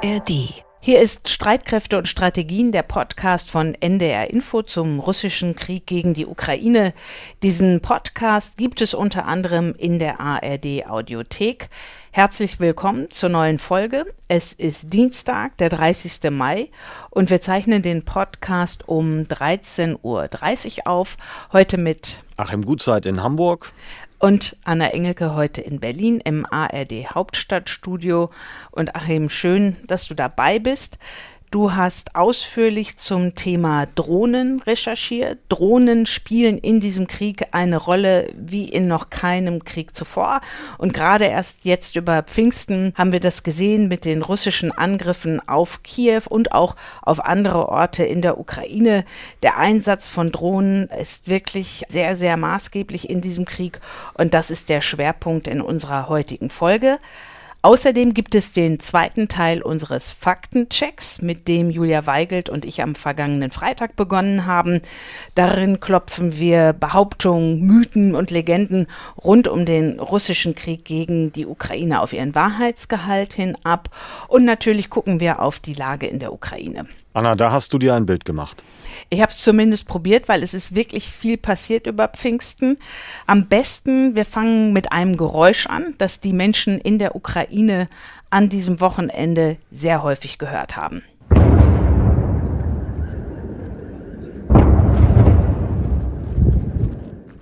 ARD. Hier ist Streitkräfte und Strategien, der Podcast von NDR Info zum russischen Krieg gegen die Ukraine. Diesen Podcast gibt es unter anderem in der ARD Audiothek. Herzlich willkommen zur neuen Folge. Es ist Dienstag, der 30. Mai und wir zeichnen den Podcast um 13.30 Uhr auf. Heute mit Achim Gutzeit in Hamburg und Anna Engelke heute in Berlin im ARD Hauptstadtstudio. Und Achim, schön, dass du dabei bist. Du hast ausführlich zum Thema Drohnen recherchiert. Drohnen spielen in diesem Krieg eine Rolle wie in noch keinem Krieg zuvor. Und gerade erst jetzt über Pfingsten haben wir das gesehen mit den russischen Angriffen auf Kiew und auch auf andere Orte in der Ukraine. Der Einsatz von Drohnen ist wirklich sehr, sehr maßgeblich in diesem Krieg. Und das ist der Schwerpunkt in unserer heutigen Folge. Außerdem gibt es den zweiten Teil unseres Faktenchecks, mit dem Julia Weigelt und ich am vergangenen Freitag begonnen haben. Darin klopfen wir Behauptungen, Mythen und Legenden rund um den russischen Krieg gegen die Ukraine auf ihren Wahrheitsgehalt hin ab. Und natürlich gucken wir auf die Lage in der Ukraine. Anna, da hast du dir ein Bild gemacht. Ich habe es zumindest probiert, weil es ist wirklich viel passiert über Pfingsten. Am besten, wir fangen mit einem Geräusch an, das die Menschen in der Ukraine an diesem Wochenende sehr häufig gehört haben.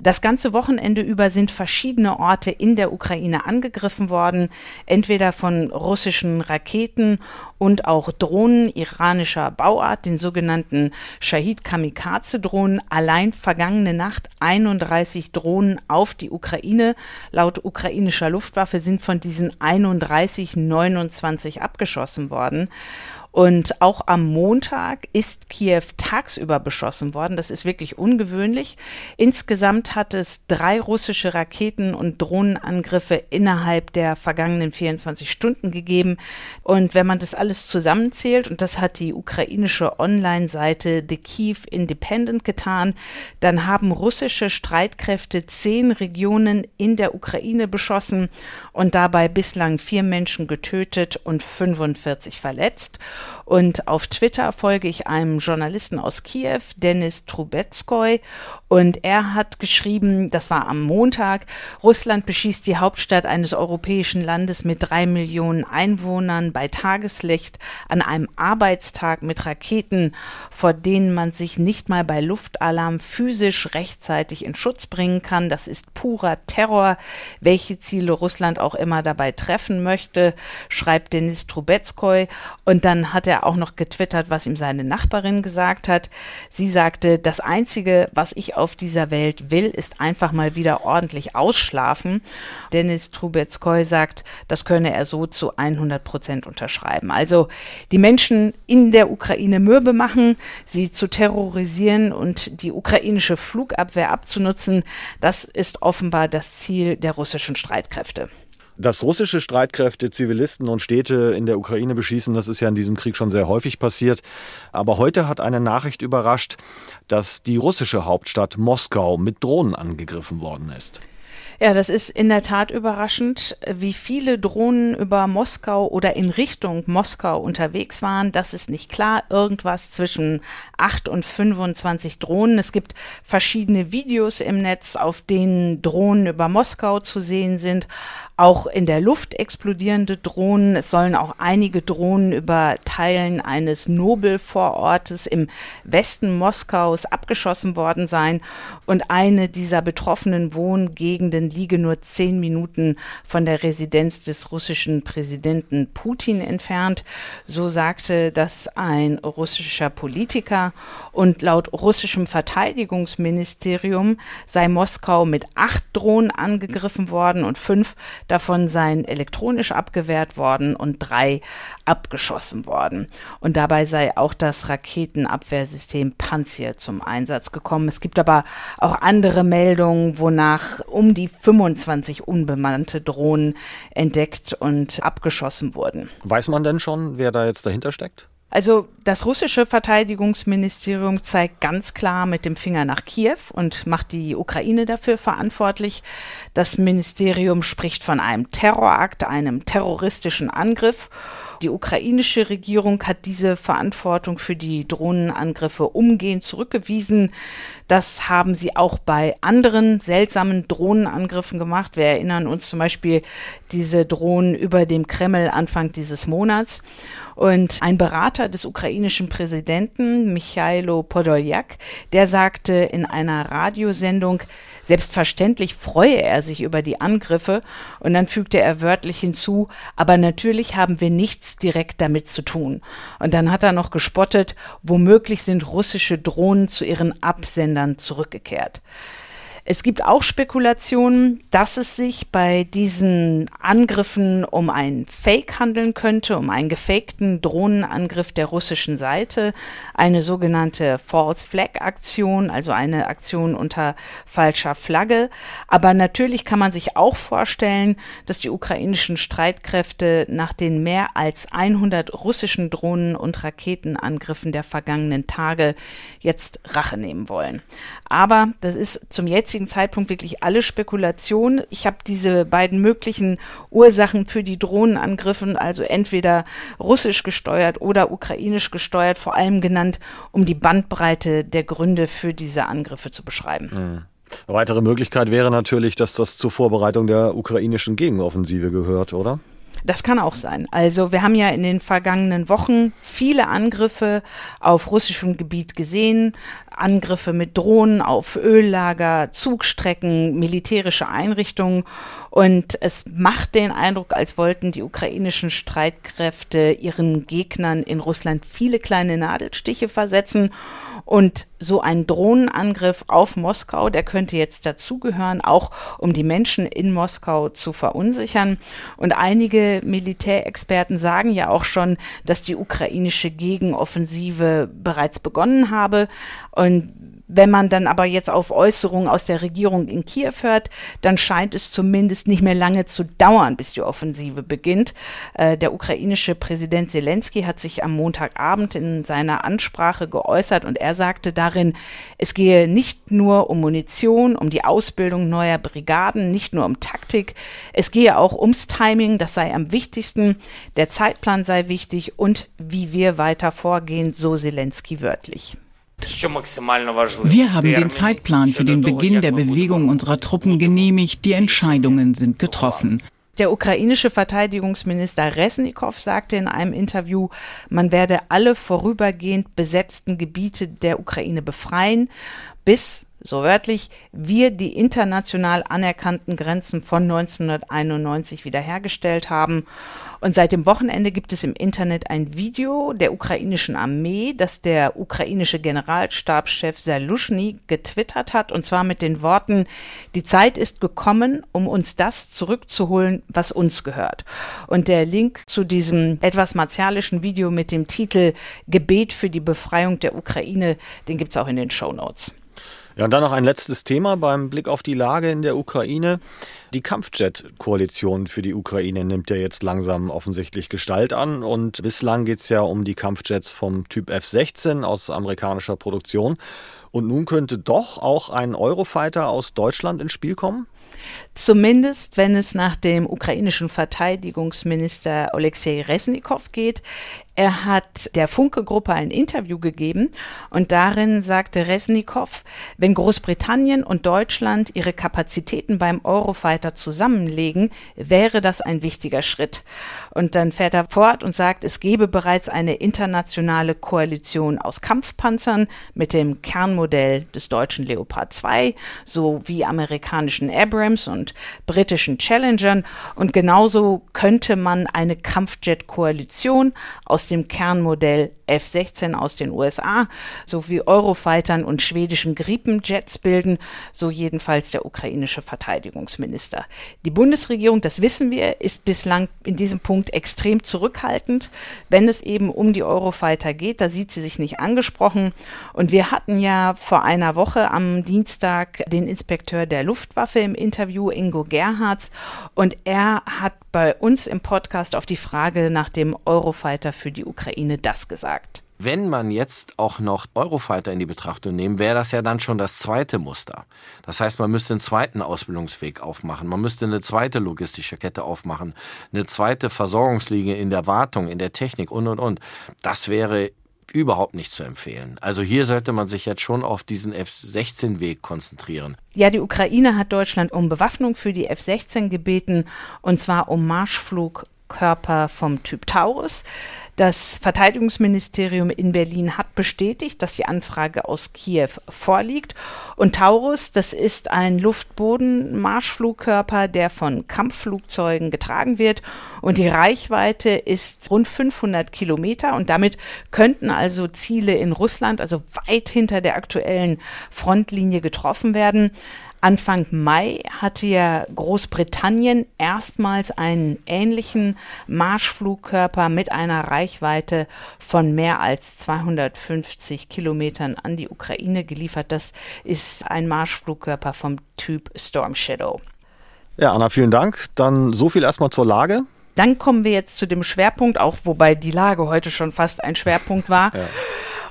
Das ganze Wochenende über sind verschiedene Orte in der Ukraine angegriffen worden, entweder von russischen Raketen und auch Drohnen iranischer Bauart, den sogenannten Shahid Kamikaze Drohnen. Allein vergangene Nacht 31 Drohnen auf die Ukraine. Laut ukrainischer Luftwaffe sind von diesen 31 29 abgeschossen worden. Und auch am Montag ist Kiew tagsüber beschossen worden. Das ist wirklich ungewöhnlich. Insgesamt hat es drei russische Raketen- und Drohnenangriffe innerhalb der vergangenen 24 Stunden gegeben. Und wenn man das alles zusammenzählt, und das hat die ukrainische Online-Seite The Kiev Independent getan, dann haben russische Streitkräfte zehn Regionen in der Ukraine beschossen und dabei bislang vier Menschen getötet und 45 verletzt. Und auf Twitter folge ich einem Journalisten aus Kiew, Denis Trubetskoy, und er hat geschrieben, das war am Montag, Russland beschießt die Hauptstadt eines europäischen Landes mit drei Millionen Einwohnern bei Tageslicht an einem Arbeitstag mit Raketen, vor denen man sich nicht mal bei Luftalarm physisch rechtzeitig in Schutz bringen kann. Das ist purer Terror, welche Ziele Russland auch immer dabei treffen möchte, schreibt Denis Trubetskoy. Und dann hat er auch noch getwittert, was ihm seine Nachbarin gesagt hat. Sie sagte, das Einzige, was ich auf dieser Welt will, ist einfach mal wieder ordentlich ausschlafen. Dennis Trubetskoy sagt, das könne er so zu 100 Prozent unterschreiben. Also die Menschen in der Ukraine mürbe machen, sie zu terrorisieren und die ukrainische Flugabwehr abzunutzen, das ist offenbar das Ziel der russischen Streitkräfte. Dass russische Streitkräfte Zivilisten und Städte in der Ukraine beschießen, das ist ja in diesem Krieg schon sehr häufig passiert. Aber heute hat eine Nachricht überrascht, dass die russische Hauptstadt Moskau mit Drohnen angegriffen worden ist. Ja, das ist in der Tat überraschend, wie viele Drohnen über Moskau oder in Richtung Moskau unterwegs waren. Das ist nicht klar. Irgendwas zwischen 8 und 25 Drohnen. Es gibt verschiedene Videos im Netz, auf denen Drohnen über Moskau zu sehen sind auch in der Luft explodierende Drohnen. Es sollen auch einige Drohnen über Teilen eines Nobelvorortes im Westen Moskaus abgeschossen worden sein. Und eine dieser betroffenen Wohngegenden liege nur zehn Minuten von der Residenz des russischen Präsidenten Putin entfernt. So sagte das ein russischer Politiker. Und laut russischem Verteidigungsministerium sei Moskau mit acht Drohnen angegriffen worden und fünf davon seien elektronisch abgewehrt worden und drei abgeschossen worden. Und dabei sei auch das Raketenabwehrsystem Panzer zum Einsatz gekommen. Es gibt aber auch andere Meldungen, wonach um die 25 unbemannte Drohnen entdeckt und abgeschossen wurden. Weiß man denn schon, wer da jetzt dahinter steckt? Also das russische Verteidigungsministerium zeigt ganz klar mit dem Finger nach Kiew und macht die Ukraine dafür verantwortlich. Das Ministerium spricht von einem Terrorakt, einem terroristischen Angriff Die ukrainische Regierung hat diese Verantwortung für die Drohnenangriffe umgehend zurückgewiesen. Das haben sie auch bei anderen seltsamen Drohnenangriffen gemacht. Wir erinnern uns zum Beispiel diese Drohnen über dem Kreml Anfang dieses Monats. Und ein Berater des ukrainischen Präsidenten, Michailo Podoljak, der sagte in einer Radiosendung, selbstverständlich freue er sich über die Angriffe. Und dann fügte er wörtlich hinzu, aber natürlich haben wir nichts direkt damit zu tun. Und dann hat er noch gespottet, womöglich sind russische Drohnen zu ihren Absendern zurückgekehrt. Es gibt auch Spekulationen, dass es sich bei diesen Angriffen um einen Fake handeln könnte, um einen gefakten Drohnenangriff der russischen Seite, eine sogenannte False Flag Aktion, also eine Aktion unter falscher Flagge. Aber natürlich kann man sich auch vorstellen, dass die ukrainischen Streitkräfte nach den mehr als 100 russischen Drohnen- und Raketenangriffen der vergangenen Tage jetzt Rache nehmen wollen. Aber das ist zum jetzigen jetzigen Zeitpunkt wirklich alle Spekulationen. Ich habe diese beiden möglichen Ursachen für die Drohnenangriffe, also entweder russisch gesteuert oder ukrainisch gesteuert, vor allem genannt, um die Bandbreite der Gründe für diese Angriffe zu beschreiben. Mhm. Eine weitere Möglichkeit wäre natürlich, dass das zur Vorbereitung der ukrainischen Gegenoffensive gehört, oder? Das kann auch sein. Also wir haben ja in den vergangenen Wochen viele Angriffe auf russischem Gebiet gesehen. Angriffe mit Drohnen auf Öllager, Zugstrecken, militärische Einrichtungen. Und es macht den Eindruck, als wollten die ukrainischen Streitkräfte ihren Gegnern in Russland viele kleine Nadelstiche versetzen. Und so ein Drohnenangriff auf Moskau, der könnte jetzt dazugehören, auch um die Menschen in Moskau zu verunsichern. Und einige Militärexperten sagen ja auch schon, dass die ukrainische Gegenoffensive bereits begonnen habe. Und wenn man dann aber jetzt auf Äußerungen aus der Regierung in Kiew hört, dann scheint es zumindest nicht mehr lange zu dauern, bis die Offensive beginnt. Äh, der ukrainische Präsident Zelensky hat sich am Montagabend in seiner Ansprache geäußert und er sagte darin, es gehe nicht nur um Munition, um die Ausbildung neuer Brigaden, nicht nur um Taktik, es gehe auch ums Timing, das sei am wichtigsten, der Zeitplan sei wichtig und wie wir weiter vorgehen, so Zelensky wörtlich. Wir haben den Zeitplan für den Beginn der Bewegung unserer Truppen genehmigt. Die Entscheidungen sind getroffen. Der ukrainische Verteidigungsminister Resnikow sagte in einem Interview, man werde alle vorübergehend besetzten Gebiete der Ukraine befreien, bis so wörtlich, wir die international anerkannten Grenzen von 1991 wiederhergestellt haben. Und seit dem Wochenende gibt es im Internet ein Video der ukrainischen Armee, das der ukrainische Generalstabschef Salushny getwittert hat, und zwar mit den Worten, die Zeit ist gekommen, um uns das zurückzuholen, was uns gehört. Und der Link zu diesem etwas martialischen Video mit dem Titel Gebet für die Befreiung der Ukraine, den gibt's auch in den Show Notes. Ja, und dann noch ein letztes Thema beim Blick auf die Lage in der Ukraine. Die Kampfjet-Koalition für die Ukraine nimmt ja jetzt langsam offensichtlich Gestalt an. Und bislang geht es ja um die Kampfjets vom Typ F-16 aus amerikanischer Produktion. Und nun könnte doch auch ein Eurofighter aus Deutschland ins Spiel kommen? Zumindest, wenn es nach dem ukrainischen Verteidigungsminister Alexei Resnikow geht. Er hat der Funke-Gruppe ein Interview gegeben und darin sagte Resnikow, wenn Großbritannien und Deutschland ihre Kapazitäten beim Eurofighter zusammenlegen, wäre das ein wichtiger Schritt. Und dann fährt er fort und sagt, es gebe bereits eine internationale Koalition aus Kampfpanzern mit dem Kernmodell des deutschen Leopard 2 sowie amerikanischen Abrams und britischen Challengern. Und genauso könnte man eine Kampfjet-Koalition aus dem Kernmodell F-16 aus den USA sowie Eurofightern und schwedischen Gripenjets bilden, so jedenfalls der ukrainische Verteidigungsminister. Die Bundesregierung, das wissen wir, ist bislang in diesem Punkt extrem zurückhaltend, wenn es eben um die Eurofighter geht. Da sieht sie sich nicht angesprochen. Und wir hatten ja vor einer Woche am Dienstag den Inspekteur der Luftwaffe im Interview, Ingo Gerhards, und er hat bei uns im Podcast auf die Frage nach dem Eurofighter für die Ukraine das gesagt. Wenn man jetzt auch noch Eurofighter in die Betrachtung nehmen, wäre das ja dann schon das zweite Muster. Das heißt, man müsste einen zweiten Ausbildungsweg aufmachen, man müsste eine zweite logistische Kette aufmachen, eine zweite Versorgungslinie in der Wartung, in der Technik und und und. Das wäre überhaupt nicht zu empfehlen. Also hier sollte man sich jetzt schon auf diesen F-16-Weg konzentrieren. Ja, die Ukraine hat Deutschland um Bewaffnung für die F-16 gebeten, und zwar um Marschflugkörper vom Typ Taurus. Das Verteidigungsministerium in Berlin hat bestätigt, dass die Anfrage aus Kiew vorliegt. Und Taurus, das ist ein Luftboden-Marschflugkörper, der von Kampfflugzeugen getragen wird. Und die Reichweite ist rund 500 Kilometer. Und damit könnten also Ziele in Russland, also weit hinter der aktuellen Frontlinie getroffen werden. Anfang Mai hatte ja Großbritannien erstmals einen ähnlichen Marschflugkörper mit einer Reichweite von mehr als 250 Kilometern an die Ukraine geliefert. Das ist ein Marschflugkörper vom Typ Storm Shadow. Ja, Anna, vielen Dank. Dann so viel erstmal zur Lage. Dann kommen wir jetzt zu dem Schwerpunkt, auch wobei die Lage heute schon fast ein Schwerpunkt war. Ja.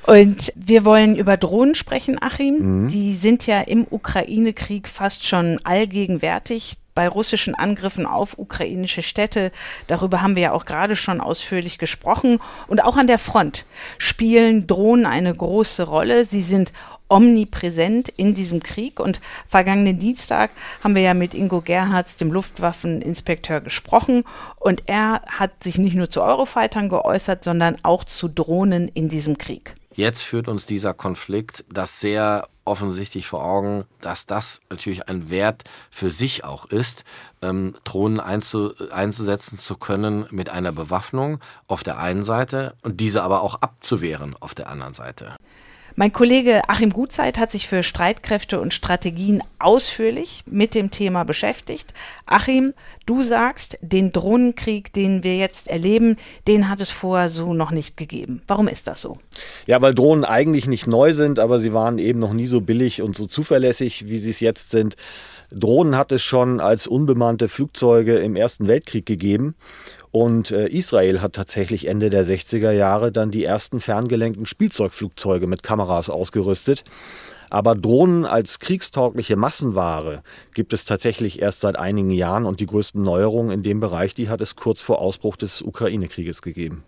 Und wir wollen über Drohnen sprechen, Achim. Mhm. Die sind ja im Ukraine-Krieg fast schon allgegenwärtig bei russischen Angriffen auf ukrainische Städte. Darüber haben wir ja auch gerade schon ausführlich gesprochen. Und auch an der Front spielen Drohnen eine große Rolle. Sie sind omnipräsent in diesem Krieg. Und vergangenen Dienstag haben wir ja mit Ingo Gerhards, dem Luftwaffeninspekteur, gesprochen. Und er hat sich nicht nur zu Eurofightern geäußert, sondern auch zu Drohnen in diesem Krieg. Jetzt führt uns dieser Konflikt das sehr offensichtlich vor Augen, dass das natürlich ein Wert für sich auch ist, ähm, Drohnen einzu, einzusetzen zu können mit einer Bewaffnung auf der einen Seite und diese aber auch abzuwehren auf der anderen Seite. Mein Kollege Achim Gutzeit hat sich für Streitkräfte und Strategien ausführlich mit dem Thema beschäftigt. Achim, du sagst, den Drohnenkrieg, den wir jetzt erleben, den hat es vorher so noch nicht gegeben. Warum ist das so? Ja, weil Drohnen eigentlich nicht neu sind, aber sie waren eben noch nie so billig und so zuverlässig, wie sie es jetzt sind. Drohnen hat es schon als unbemannte Flugzeuge im Ersten Weltkrieg gegeben. Und äh, Israel hat tatsächlich Ende der 60er Jahre dann die ersten ferngelenkten Spielzeugflugzeuge mit Kameras ausgerüstet. Aber Drohnen als kriegstaugliche Massenware gibt es tatsächlich erst seit einigen Jahren und die größten Neuerungen in dem Bereich, die hat es kurz vor Ausbruch des Ukraine-Krieges gegeben.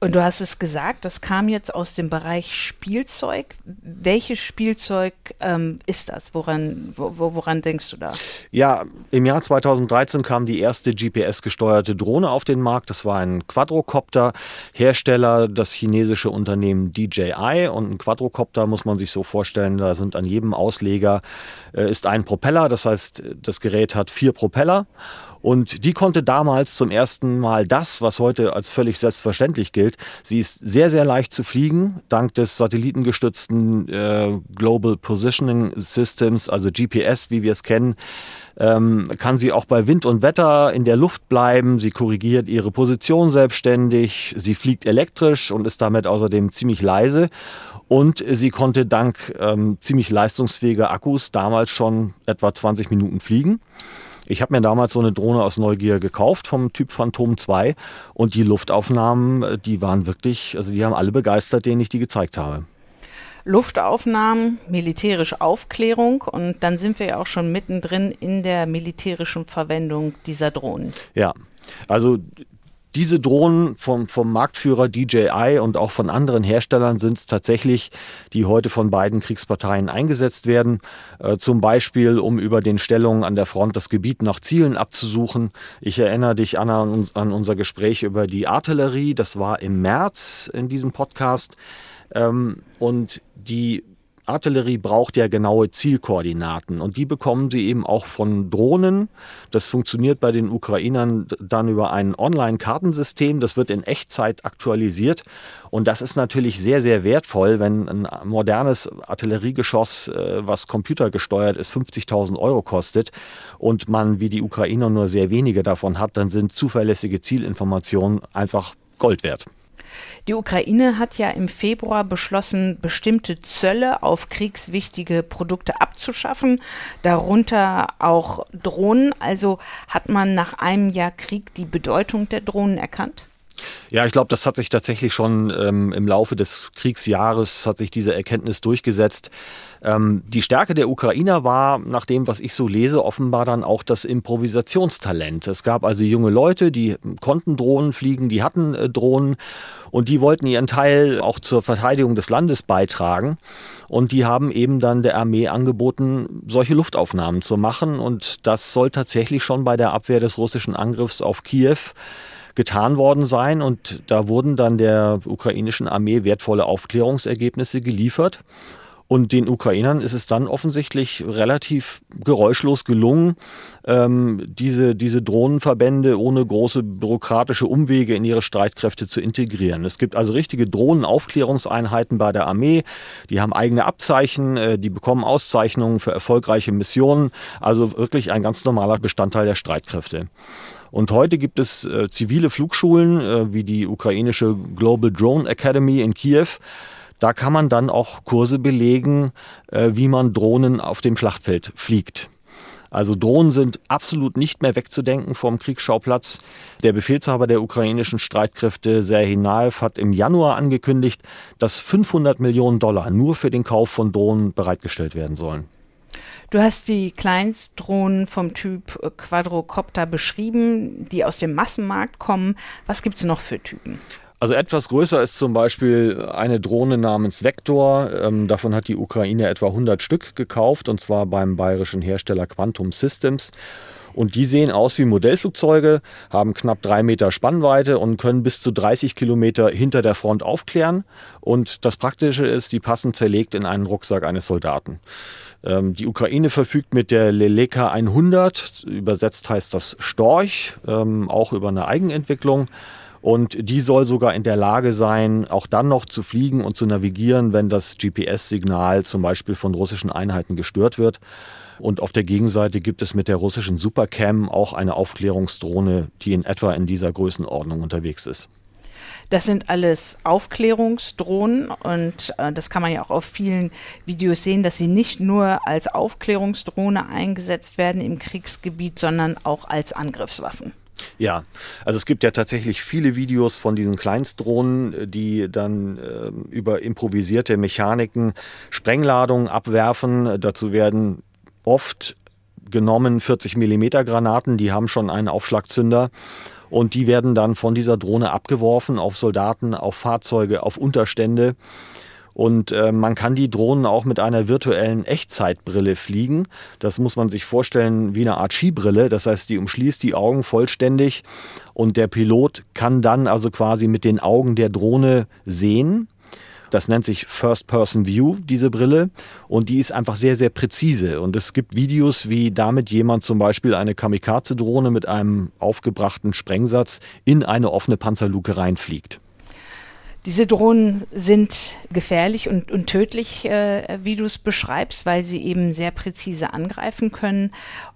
Und du hast es gesagt, das kam jetzt aus dem Bereich Spielzeug. Welches Spielzeug ähm, ist das? Woran, wo, woran denkst du da? Ja, im Jahr 2013 kam die erste GPS-gesteuerte Drohne auf den Markt. Das war ein Quadrocopter. Hersteller das chinesische Unternehmen DJI. Und ein Quadrocopter muss man sich so vorstellen, da sind an jedem Ausleger äh, ist ein Propeller. Das heißt, das Gerät hat vier Propeller. Und die konnte damals zum ersten Mal das, was heute als völlig selbstverständlich gilt. Sie ist sehr, sehr leicht zu fliegen, dank des satellitengestützten äh, Global Positioning Systems, also GPS, wie wir es kennen. Ähm, kann sie auch bei Wind und Wetter in der Luft bleiben. Sie korrigiert ihre Position selbstständig. Sie fliegt elektrisch und ist damit außerdem ziemlich leise. Und sie konnte dank ähm, ziemlich leistungsfähiger Akkus damals schon etwa 20 Minuten fliegen. Ich habe mir damals so eine Drohne aus Neugier gekauft vom Typ Phantom 2 und die Luftaufnahmen, äh, die waren wirklich, also die haben alle begeistert, denen ich die gezeigt habe. Luftaufnahmen, militärische Aufklärung und dann sind wir ja auch schon mittendrin in der militärischen Verwendung dieser Drohnen. Ja, also diese Drohnen vom, vom Marktführer DJI und auch von anderen Herstellern sind es tatsächlich, die heute von beiden Kriegsparteien eingesetzt werden. Äh, zum Beispiel, um über den Stellungen an der Front das Gebiet nach Zielen abzusuchen. Ich erinnere dich, Anna, an, an unser Gespräch über die Artillerie. Das war im März in diesem Podcast. Ähm, und die Artillerie braucht ja genaue Zielkoordinaten und die bekommen sie eben auch von Drohnen. Das funktioniert bei den Ukrainern dann über ein Online-Kartensystem. Das wird in Echtzeit aktualisiert und das ist natürlich sehr, sehr wertvoll, wenn ein modernes Artilleriegeschoss, äh, was computergesteuert ist, 50.000 Euro kostet und man wie die Ukrainer nur sehr wenige davon hat, dann sind zuverlässige Zielinformationen einfach Gold wert. Die Ukraine hat ja im Februar beschlossen, bestimmte Zölle auf kriegswichtige Produkte abzuschaffen, darunter auch Drohnen. Also hat man nach einem Jahr Krieg die Bedeutung der Drohnen erkannt? Ja, ich glaube, das hat sich tatsächlich schon ähm, im Laufe des Kriegsjahres hat sich diese Erkenntnis durchgesetzt. Ähm, die Stärke der Ukrainer war, nach dem, was ich so lese, offenbar dann auch das Improvisationstalent. Es gab also junge Leute, die konnten Drohnen fliegen, die hatten äh, Drohnen und die wollten ihren Teil auch zur Verteidigung des Landes beitragen. Und die haben eben dann der Armee angeboten, solche Luftaufnahmen zu machen. Und das soll tatsächlich schon bei der Abwehr des russischen Angriffs auf Kiew getan worden sein. Und da wurden dann der ukrainischen Armee wertvolle Aufklärungsergebnisse geliefert. Und den Ukrainern ist es dann offensichtlich relativ geräuschlos gelungen, ähm, diese, diese Drohnenverbände ohne große bürokratische Umwege in ihre Streitkräfte zu integrieren. Es gibt also richtige Drohnenaufklärungseinheiten bei der Armee. Die haben eigene Abzeichen, äh, die bekommen Auszeichnungen für erfolgreiche Missionen. Also wirklich ein ganz normaler Bestandteil der Streitkräfte. Und heute gibt es äh, zivile Flugschulen äh, wie die ukrainische Global Drone Academy in Kiew. Da kann man dann auch Kurse belegen, äh, wie man Drohnen auf dem Schlachtfeld fliegt. Also Drohnen sind absolut nicht mehr wegzudenken vom Kriegsschauplatz. Der Befehlshaber der ukrainischen Streitkräfte, Serhii Naev, hat im Januar angekündigt, dass 500 Millionen Dollar nur für den Kauf von Drohnen bereitgestellt werden sollen. Du hast die Kleinstdrohnen vom Typ Quadrocopter beschrieben, die aus dem Massenmarkt kommen. Was gibt es noch für Typen? Also etwas größer ist zum Beispiel eine Drohne namens Vector. Ähm, davon hat die Ukraine etwa 100 Stück gekauft und zwar beim bayerischen Hersteller Quantum Systems. Und die sehen aus wie Modellflugzeuge, haben knapp drei Meter Spannweite und können bis zu 30 Kilometer hinter der Front aufklären. Und das Praktische ist, die passen zerlegt in einen Rucksack eines Soldaten. Ähm, die Ukraine verfügt mit der Leleka 100, übersetzt heißt das Storch, ähm, auch über eine Eigenentwicklung. Und die soll sogar in der Lage sein, auch dann noch zu fliegen und zu navigieren, wenn das GPS-Signal zum Beispiel von russischen Einheiten gestört wird. Und auf der Gegenseite gibt es mit der russischen Supercam auch eine Aufklärungsdrohne, die in etwa in dieser Größenordnung unterwegs ist. Das sind alles Aufklärungsdrohnen und äh, das kann man ja auch auf vielen Videos sehen, dass sie nicht nur als Aufklärungsdrohne eingesetzt werden im Kriegsgebiet, sondern auch als Angriffswaffen. Ja, also es gibt ja tatsächlich viele Videos von diesen Kleinstdrohnen, die dann äh, über improvisierte Mechaniken Sprengladungen abwerfen. Dazu werden oft genommen 40 Millimeter Granaten, die haben schon einen Aufschlagzünder und die werden dann von dieser Drohne abgeworfen auf Soldaten, auf Fahrzeuge, auf Unterstände. Und äh, man kann die Drohnen auch mit einer virtuellen Echtzeitbrille fliegen. Das muss man sich vorstellen wie eine Art Skibrille. Das heißt, die umschließt die Augen vollständig und der Pilot kann dann also quasi mit den Augen der Drohne sehen. Das nennt sich First-Person View, diese Brille. Und die ist einfach sehr, sehr präzise. Und es gibt Videos, wie damit jemand zum Beispiel eine Kamikaze-Drohne mit einem aufgebrachten Sprengsatz in eine offene Panzerluke reinfliegt. Diese Drohnen sind gefährlich und, und tödlich, äh, wie du es beschreibst, weil sie eben sehr präzise angreifen können.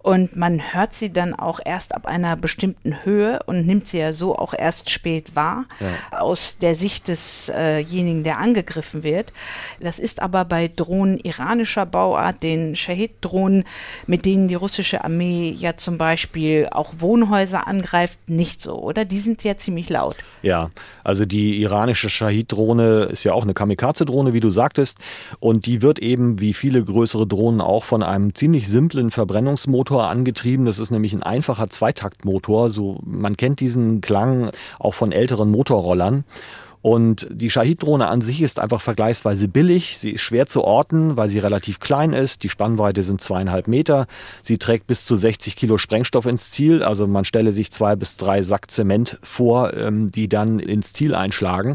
Und man hört sie dann auch erst ab einer bestimmten Höhe und nimmt sie ja so auch erst spät wahr, ja. aus der Sicht desjenigen, der angegriffen wird. Das ist aber bei Drohnen iranischer Bauart, den Shahid-Drohnen, mit denen die russische Armee ja zum Beispiel auch Wohnhäuser angreift, nicht so, oder? Die sind ja ziemlich laut. Ja, also die iranische Shahid-Drohne ist ja auch eine Kamikaze-Drohne, wie du sagtest. Und die wird eben, wie viele größere Drohnen auch, von einem ziemlich simplen Verbrennungsmotor angetrieben. Das ist nämlich ein einfacher Zweitaktmotor. So, man kennt diesen Klang auch von älteren Motorrollern. Und die Shahid-Drohne an sich ist einfach vergleichsweise billig. Sie ist schwer zu orten, weil sie relativ klein ist. Die Spannweite sind zweieinhalb Meter. Sie trägt bis zu 60 Kilo Sprengstoff ins Ziel. Also man stelle sich zwei bis drei Sack Zement vor, ähm, die dann ins Ziel einschlagen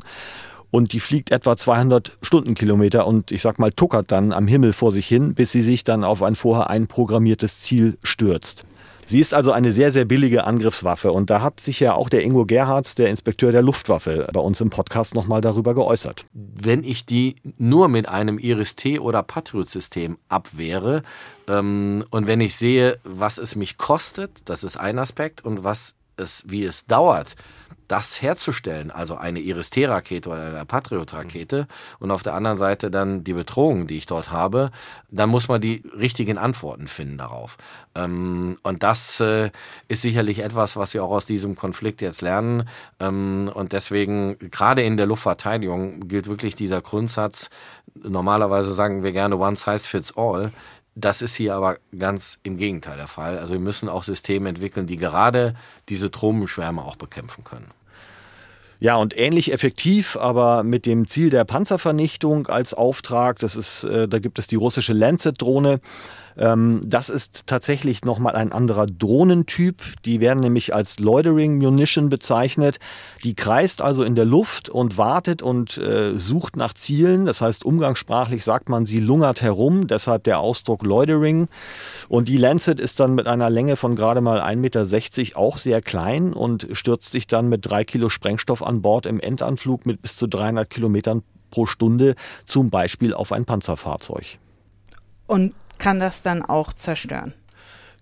und die fliegt etwa 200 Stundenkilometer und ich sag mal tuckert dann am Himmel vor sich hin, bis sie sich dann auf ein vorher einprogrammiertes Ziel stürzt. Sie ist also eine sehr, sehr billige Angriffswaffe. Und da hat sich ja auch der Ingo Gerhards, der Inspekteur der Luftwaffe, bei uns im Podcast nochmal darüber geäußert. Wenn ich die nur mit einem Iris-T oder Patriot-System abwehre ähm, und wenn ich sehe, was es mich kostet, das ist ein Aspekt, und was es, wie es dauert, das herzustellen, also eine Iris-T-Rakete oder eine Patriot-Rakete und auf der anderen Seite dann die Bedrohung, die ich dort habe, dann muss man die richtigen Antworten finden darauf. Ähm, und das äh, ist sicherlich etwas, was wir auch aus diesem Konflikt jetzt lernen. Ähm, und deswegen, gerade in der Luftverteidigung, gilt wirklich dieser Grundsatz, normalerweise sagen wir gerne One Size Fits All. Das ist hier aber ganz im Gegenteil der Fall. Also wir müssen auch Systeme entwickeln, die gerade diese Tropenschwärme auch bekämpfen können. Ja, und ähnlich effektiv, aber mit dem Ziel der Panzervernichtung als Auftrag. Das ist, äh, da gibt es die russische Lancet-Drohne. Ähm, das ist tatsächlich nochmal ein anderer Drohnentyp. Die werden nämlich als Loitering Munition bezeichnet. Die kreist also in der Luft und wartet und äh, sucht nach Zielen. Das heißt, umgangssprachlich sagt man, sie lungert herum, deshalb der Ausdruck Loitering. Und die Lancet ist dann mit einer Länge von gerade mal 1,60 Meter auch sehr klein und stürzt sich dann mit drei Kilo Sprengstoff an Bord im Endanflug mit bis zu 300 Kilometern pro Stunde zum Beispiel auf ein Panzerfahrzeug. Und kann das dann auch zerstören?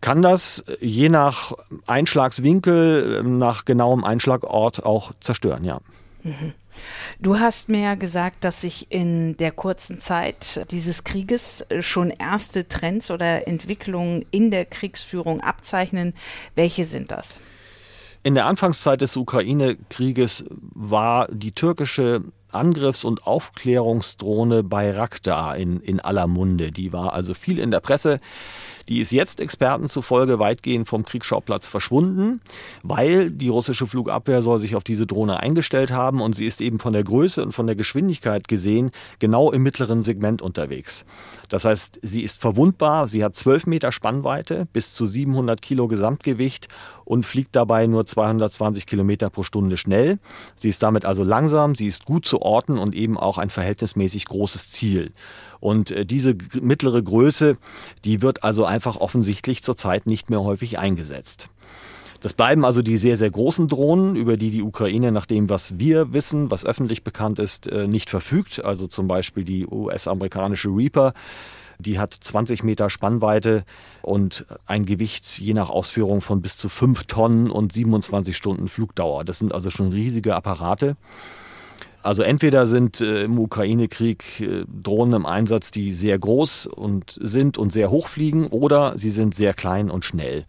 Kann das je nach Einschlagswinkel, nach genauem Einschlagort auch zerstören, ja. Mhm. Du hast mir ja gesagt, dass sich in der kurzen Zeit dieses Krieges schon erste Trends oder Entwicklungen in der Kriegsführung abzeichnen. Welche sind das? In der Anfangszeit des Ukraine-Krieges war die türkische Angriffs- und Aufklärungsdrohne Bayraktar in, in aller Munde. Die war also viel in der Presse. Die ist jetzt Experten zufolge weitgehend vom Kriegsschauplatz verschwunden, weil die russische Flugabwehr soll sich auf diese Drohne eingestellt haben und sie ist eben von der Größe und von der Geschwindigkeit gesehen genau im mittleren Segment unterwegs. Das heißt, sie ist verwundbar, sie hat 12 Meter Spannweite, bis zu 700 Kilo Gesamtgewicht und fliegt dabei nur 220 Kilometer pro Stunde schnell. Sie ist damit also langsam, sie ist gut zu orten und eben auch ein verhältnismäßig großes Ziel. Und äh, diese mittlere Größe, die wird also einfach offensichtlich zurzeit nicht mehr häufig eingesetzt. Das bleiben also die sehr, sehr großen Drohnen, über die die Ukraine nach dem, was wir wissen, was öffentlich bekannt ist, äh, nicht verfügt. Also zum Beispiel die US-amerikanische Reaper die hat 20 Meter Spannweite und ein Gewicht je nach Ausführung von bis zu 5 Tonnen und 27 Stunden Flugdauer. Das sind also schon riesige Apparate. Also entweder sind äh, im Ukraine-Krieg äh, Drohnen im Einsatz, die sehr groß und sind und sehr hoch fliegen, oder sie sind sehr klein und schnell.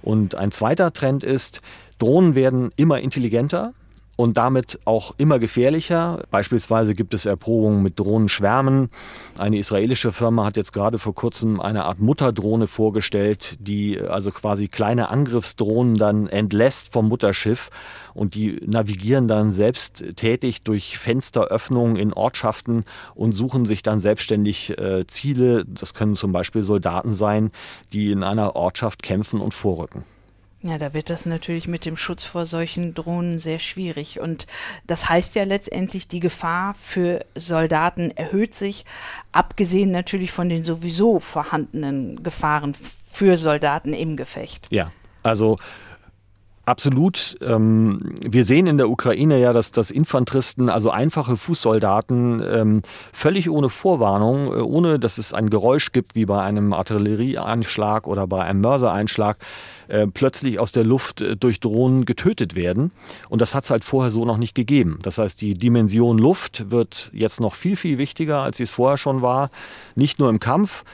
Und ein zweiter Trend ist, Drohnen werden immer intelligenter und damit auch immer gefährlicher. Beispielsweise gibt es Erprobungen mit Drohnenschwärmen. Eine israelische Firma hat jetzt gerade vor kurzem eine Art Mutterdrohne vorgestellt, die also quasi kleine Angriffsdrohnen dann entlässt vom Mutterschiff und die navigieren dann selbst tätig durch Fensteröffnungen in Ortschaften und suchen sich dann selbstständig äh, Ziele. Das können zum Beispiel Soldaten sein, die in einer Ortschaft kämpfen und vorrücken. Ja, da wird das natürlich mit dem Schutz vor solchen Drohnen sehr schwierig. Und das heißt ja letztendlich, die Gefahr für Soldaten erhöht sich, abgesehen natürlich von den sowieso vorhandenen Gefahren für Soldaten im Gefecht. Ja, also Absolut. Ähm, wir sehen in der Ukraine ja, dass, dass Infanteristen, also einfache Fußsoldaten, ähm, völlig ohne Vorwarnung, äh, ohne dass es ein Geräusch gibt, wie bei einem Artillerieeinschlag oder bei einem Mörsereinschlag, äh, plötzlich aus der Luft äh, durch Drohnen getötet werden. Und das hat es halt vorher so noch nicht gegeben. Das heißt, die Dimension Luft wird jetzt noch viel, viel wichtiger, als sie es vorher schon war. Nicht nur im Kampf,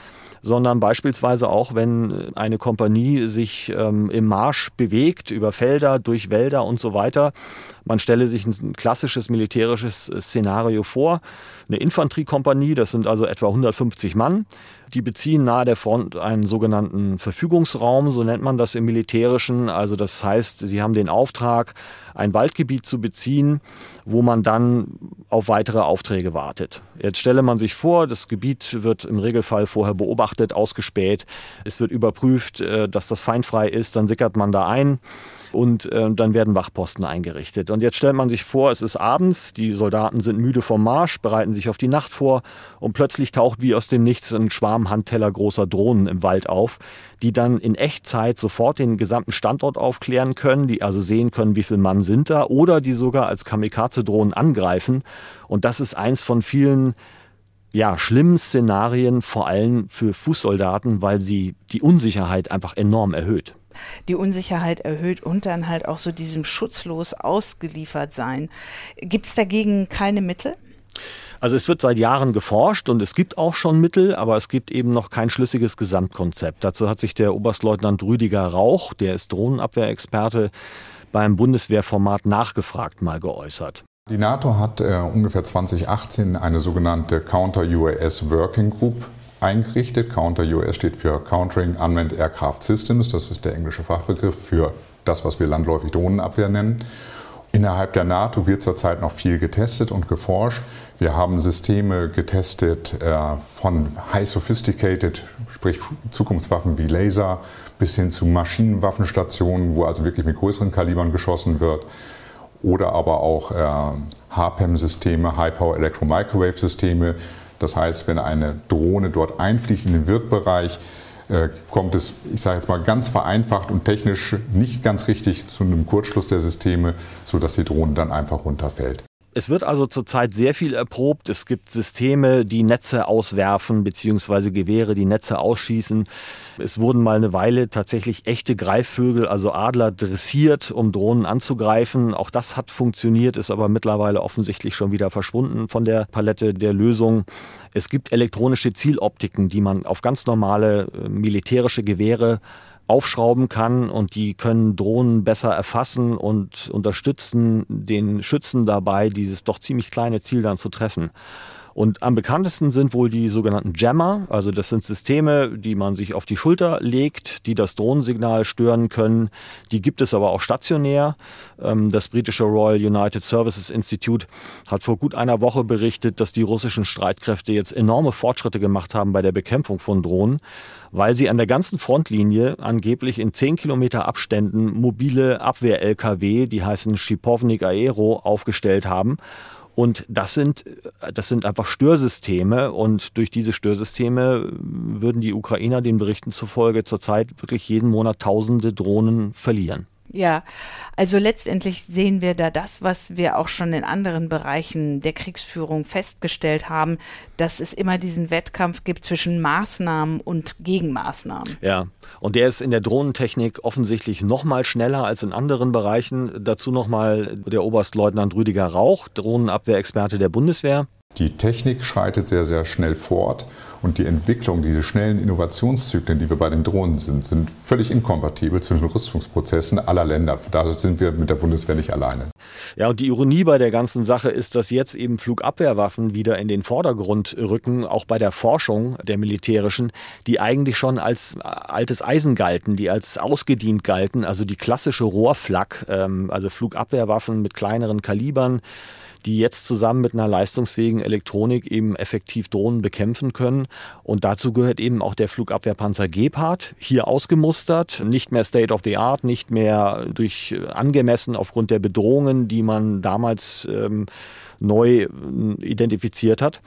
sondern beispielsweise auch, wenn eine Kompanie sich ähm, im Marsch bewegt, über Felder, durch Wälder und so weiter. Man stelle sich ein klassisches militärisches Szenario vor. Eine Infanteriekompanie, das sind also etwa 150 Mann, die beziehen nahe der Front einen sogenannten Verfügungsraum, so nennt man das im Militärischen. Also das heißt, sie haben den Auftrag, ein Waldgebiet zu beziehen, wo man dann auf weitere Aufträge wartet. Jetzt stelle man sich vor, das Gebiet wird im Regelfall vorher beobachtet, ausgespäht, es wird überprüft, äh, dass das feindfrei ist, dann sickert man da ein und äh, dann werden Wachposten eingerichtet. Und jetzt stellt man sich vor, es ist abends, die Soldaten sind müde vom Marsch, bereiten sich auf die Nacht vor und plötzlich taucht wie aus dem Nichts ein Schwarm Handteller großer Drohnen im Wald auf, die dann in Echtzeit sofort den gesamten Standort aufklären können, die also sehen können, wie viele Mann sind da oder die sogar als Kamikaze-Drohnen angreifen. Und das ist eins von vielen ja, schlimmen Szenarien, vor allem für Fußsoldaten, weil sie die Unsicherheit einfach enorm erhöht. Die Unsicherheit erhöht und dann halt auch so diesem schutzlos ausgeliefert sein. Gibt es dagegen keine Mittel? Also es wird seit Jahren geforscht und es gibt auch schon Mittel, aber es gibt eben noch kein schlüssiges Gesamtkonzept. Dazu hat sich der Oberstleutnant Rüdiger Rauch, der ist Drohnenabwehrexperte, beim Bundeswehrformat nachgefragt mal geäußert. Die NATO hat äh, ungefähr 2018 eine sogenannte Counter-UAS Working Group eingerichtet. Counter-UAS steht für Countering Unmanned Aircraft Systems. Das ist der englische Fachbegriff für das, was wir landläufig Drohnenabwehr nennen. Innerhalb der NATO wird zurzeit noch viel getestet und geforscht. Wir haben Systeme getestet äh, von High Sophisticated, sprich Zukunftswaffen wie Laser, bis hin zu Maschinenwaffenstationen, wo also wirklich mit größeren Kalibern geschossen wird. Oder aber auch äh, HPEM-Systeme, High Power Electro Microwave Systeme. Das heißt, wenn eine Drohne dort einfliegt in den Wirkbereich, äh, kommt es, ich sage jetzt mal ganz vereinfacht und technisch nicht ganz richtig zu einem Kurzschluss der Systeme, sodass die Drohne dann einfach runterfällt. Es wird also zurzeit sehr viel erprobt. Es gibt Systeme, die Netze auswerfen, beziehungsweise Gewehre, die Netze ausschießen. Es wurden mal eine Weile tatsächlich echte Greifvögel, also Adler, dressiert, um Drohnen anzugreifen. Auch das hat funktioniert, ist aber mittlerweile offensichtlich schon wieder verschwunden von der Palette der Lösungen. Es gibt elektronische Zieloptiken, die man auf ganz normale äh, militärische Gewehre aufschrauben kann und die können Drohnen besser erfassen und unterstützen den Schützen dabei, dieses doch ziemlich kleine Ziel dann zu treffen. Und am bekanntesten sind wohl die sogenannten Jammer, also das sind Systeme, die man sich auf die Schulter legt, die das Drohnensignal stören können. Die gibt es aber auch stationär. Ähm, das britische Royal United Services Institute hat vor gut einer Woche berichtet, dass die russischen Streitkräfte jetzt enorme Fortschritte gemacht haben bei der Bekämpfung von Drohnen weil sie an der ganzen Frontlinie angeblich in 10 Kilometer Abständen mobile Abwehr-LKW, die heißen Schipovnik Aero, aufgestellt haben. Und das sind, das sind einfach Störsysteme. Und durch diese Störsysteme würden die Ukrainer den Berichten zufolge zurzeit wirklich jeden Monat tausende Drohnen verlieren. Ja, also letztendlich sehen wir da das, was wir auch schon in anderen Bereichen der Kriegsführung festgestellt haben, dass es immer diesen Wettkampf gibt zwischen Maßnahmen und Gegenmaßnahmen. Ja, und der ist in der Drohnentechnik offensichtlich noch mal schneller als in anderen Bereichen. Dazu noch mal der Oberstleutnant Rüdiger Rauch, Drohnenabwehrexperte der Bundeswehr. Die Technik schreitet sehr, sehr schnell fort und die Entwicklung, diese schnellen Innovationszyklen, die wir bei den Drohnen sind, sind völlig inkompatibel zu den Rüstungsprozessen aller Länder. Da sind wir mit der Bundeswehr nicht alleine. Ja, und die Ironie bei der ganzen Sache ist, dass jetzt eben Flugabwehrwaffen wieder in den Vordergrund rücken, auch bei der Forschung der militärischen, die eigentlich schon als altes Eisen galten, die als ausgedient galten, also die klassische Rohrflak, ähm, also Flugabwehrwaffen mit kleineren Kalibern, die jetzt zusammen mit einer leistungsfähigen Elektronik eben effektiv Drohnen bekämpfen können. Und dazu gehört eben auch der Flugabwehrpanzer Gepard, hier ausgemustert, nicht mehr State of the Art, nicht mehr durch äh, angemessen aufgrund der Bedrohungen, die man damals ähm, neu äh, identifiziert hat.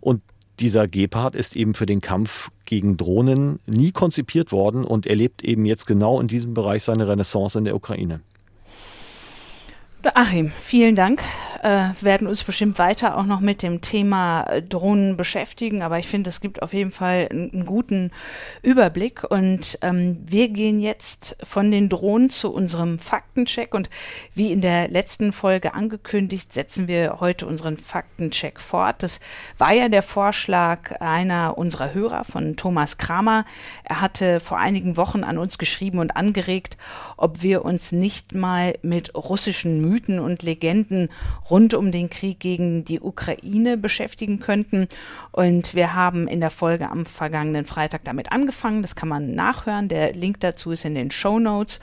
Und dieser Gepard ist eben für den Kampf gegen Drohnen nie konzipiert worden und erlebt eben jetzt genau in diesem Bereich seine Renaissance in der Ukraine. Achim, vielen Dank äh, werden uns bestimmt weiter auch noch mit dem Thema äh, Drohnen beschäftigen, aber ich finde, es gibt auf jeden Fall einen, guten Überblick und ähm, wir gehen jetzt von den Drohnen zu unserem Faktencheck und wie in der letzten Folge angekündigt, setzen wir heute unseren Faktencheck fort. Das war ja der Vorschlag einer unserer Hörer von Thomas Kramer. Er hatte vor einigen Wochen an uns geschrieben und angeregt, ob wir uns nicht mal mit russischen Mythen und Legenden rund um den Krieg gegen die Ukraine beschäftigen könnten. Und wir haben in der Folge am vergangenen Freitag damit angefangen. Das kann man nachhören. Der Link dazu ist in den Show Notes.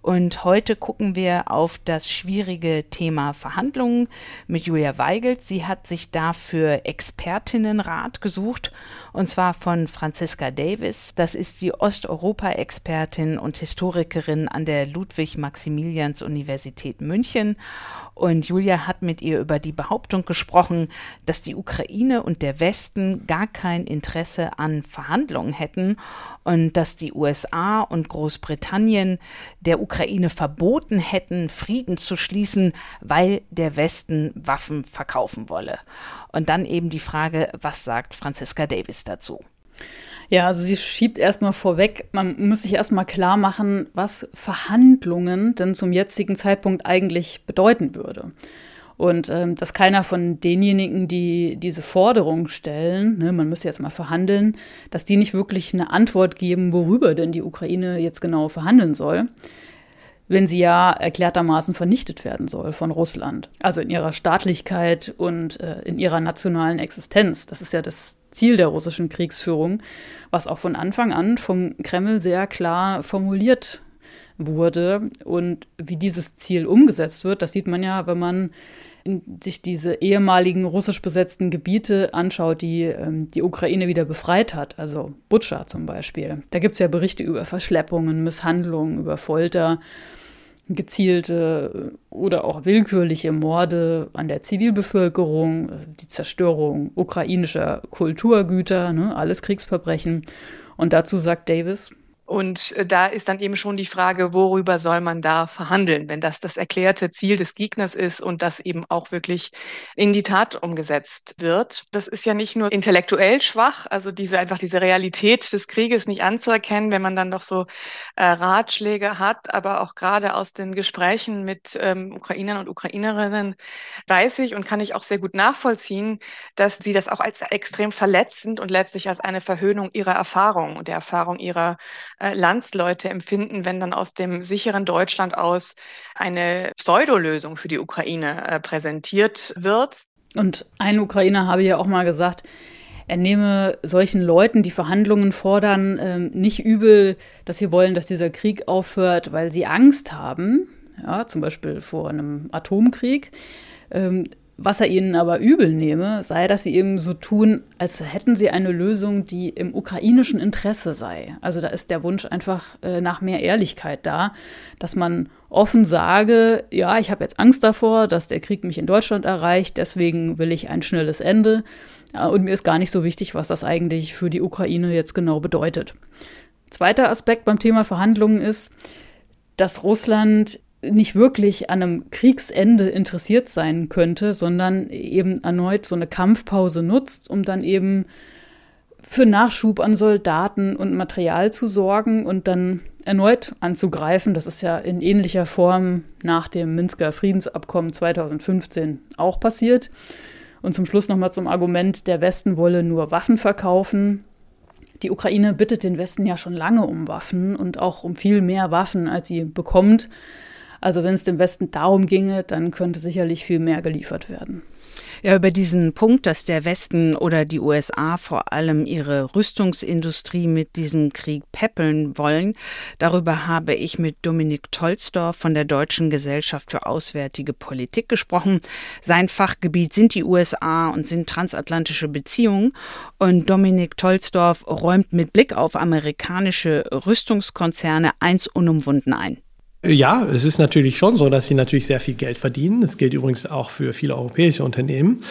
Und heute gucken wir auf das schwierige Thema Verhandlungen mit Julia Weigelt. Sie hat sich dafür Expertinnenrat gesucht, und zwar von Franziska Davis. Das ist die Osteuropa-Expertin und Historikerin an der Ludwig-Maximilians-Universität München. Und Julia hat mit ihr über die Behauptung gesprochen, dass die Ukraine und der Westen gar kein Interesse an Verhandlungen hätten und dass die USA und Großbritannien der Ukraine verboten hätten, Frieden zu schließen, weil der Westen Waffen verkaufen wolle. Und dann eben die Frage, was sagt Franziska Davis dazu? Ja, also sie schiebt erstmal vorweg, man muss sich erstmal klar machen, was Verhandlungen denn zum jetzigen Zeitpunkt eigentlich bedeuten würde. Und ähm, dass keiner von denjenigen, die diese Forderung stellen, ne, man müsste jetzt mal verhandeln, dass die nicht wirklich eine Antwort geben, worüber denn die Ukraine jetzt genau verhandeln soll, wenn sie ja erklärtermaßen vernichtet werden soll von Russland. Also in ihrer Staatlichkeit und äh, in ihrer nationalen Existenz. Das ist ja das Ziel der russischen Kriegsführung, was auch von Anfang an vom Kreml sehr klar formuliert wurde. Und wie dieses Ziel umgesetzt wird, das sieht man ja, wenn man sich diese ehemaligen russisch besetzten Gebiete anschaut, die ähm, die Ukraine wieder befreit hat, also Butscha zum Beispiel, da gibt es ja Berichte über Verschleppungen, Misshandlungen, über Folter, gezielte oder auch willkürliche Morde an der Zivilbevölkerung, die Zerstörung ukrainischer Kulturgüter, ne, alles Kriegsverbrechen. Und dazu sagt Davis, und äh, da ist dann eben schon die Frage, worüber soll man da verhandeln, wenn das das erklärte Ziel des Gegners ist und das eben auch wirklich in die Tat umgesetzt wird. Das ist ja nicht nur intellektuell schwach, also diese einfach diese Realität des Krieges nicht anzuerkennen, wenn man dann doch so äh, Ratschläge hat, aber auch gerade aus den Gesprächen mit ähm, Ukrainern und Ukrainerinnen weiß ich und kann ich auch sehr gut nachvollziehen, dass sie das auch als extrem verletzend und letztlich als eine Verhöhnung ihrer Erfahrung und der Erfahrung ihrer äh, Landsleute empfinden, wenn dann aus dem sicheren Deutschland aus eine Pseudolösung für die Ukraine äh, präsentiert wird. Und ein Ukrainer habe ja auch mal gesagt, er nehme solchen Leuten, die Verhandlungen fordern, ähm, nicht übel, dass sie wollen, dass dieser Krieg aufhört, weil sie Angst haben, ja, zum Beispiel vor einem Atomkrieg, ähm, was er ihnen aber übel nehme, sei, dass sie eben so tun, als hätten sie eine Lösung, die im ukrainischen Interesse sei. Also da ist der Wunsch einfach äh, nach mehr Ehrlichkeit da, dass man offen sage, ja, ich habe jetzt Angst davor, dass der Krieg mich in Deutschland erreicht, deswegen will ich ein schnelles Ende. Und mir ist gar nicht so wichtig, was das eigentlich für die Ukraine jetzt genau bedeutet. Zweiter Aspekt beim Thema Verhandlungen ist, dass Russland nicht wirklich an einem Kriegsende interessiert sein könnte, sondern eben erneut so eine Kampfpause nutzt, um dann eben für Nachschub an Soldaten und Material zu sorgen und dann erneut anzugreifen. Das ist ja in ähnlicher Form nach dem Minsker Friedensabkommen 2015 auch passiert. Und zum Schluss nochmal zum Argument, der Westen wolle nur Waffen verkaufen. Die Ukraine bittet den Westen ja schon lange um Waffen und auch um viel mehr Waffen, als sie bekommt. Also wenn es dem Westen darum ginge, dann könnte sicherlich viel mehr geliefert werden. Ja, über diesen Punkt, dass der Westen oder die USA vor allem ihre Rüstungsindustrie mit diesem Krieg peppeln wollen, darüber habe ich mit Dominik Tolsdorf von der Deutschen Gesellschaft für Auswärtige Politik gesprochen. Sein Fachgebiet sind die USA und sind transatlantische Beziehungen. Und Dominik Tolsdorf räumt mit Blick auf amerikanische Rüstungskonzerne eins unumwunden ein. Ja, es ist natürlich schon so, dass sie natürlich sehr viel Geld verdienen. Das gilt übrigens auch für viele europäische Unternehmen.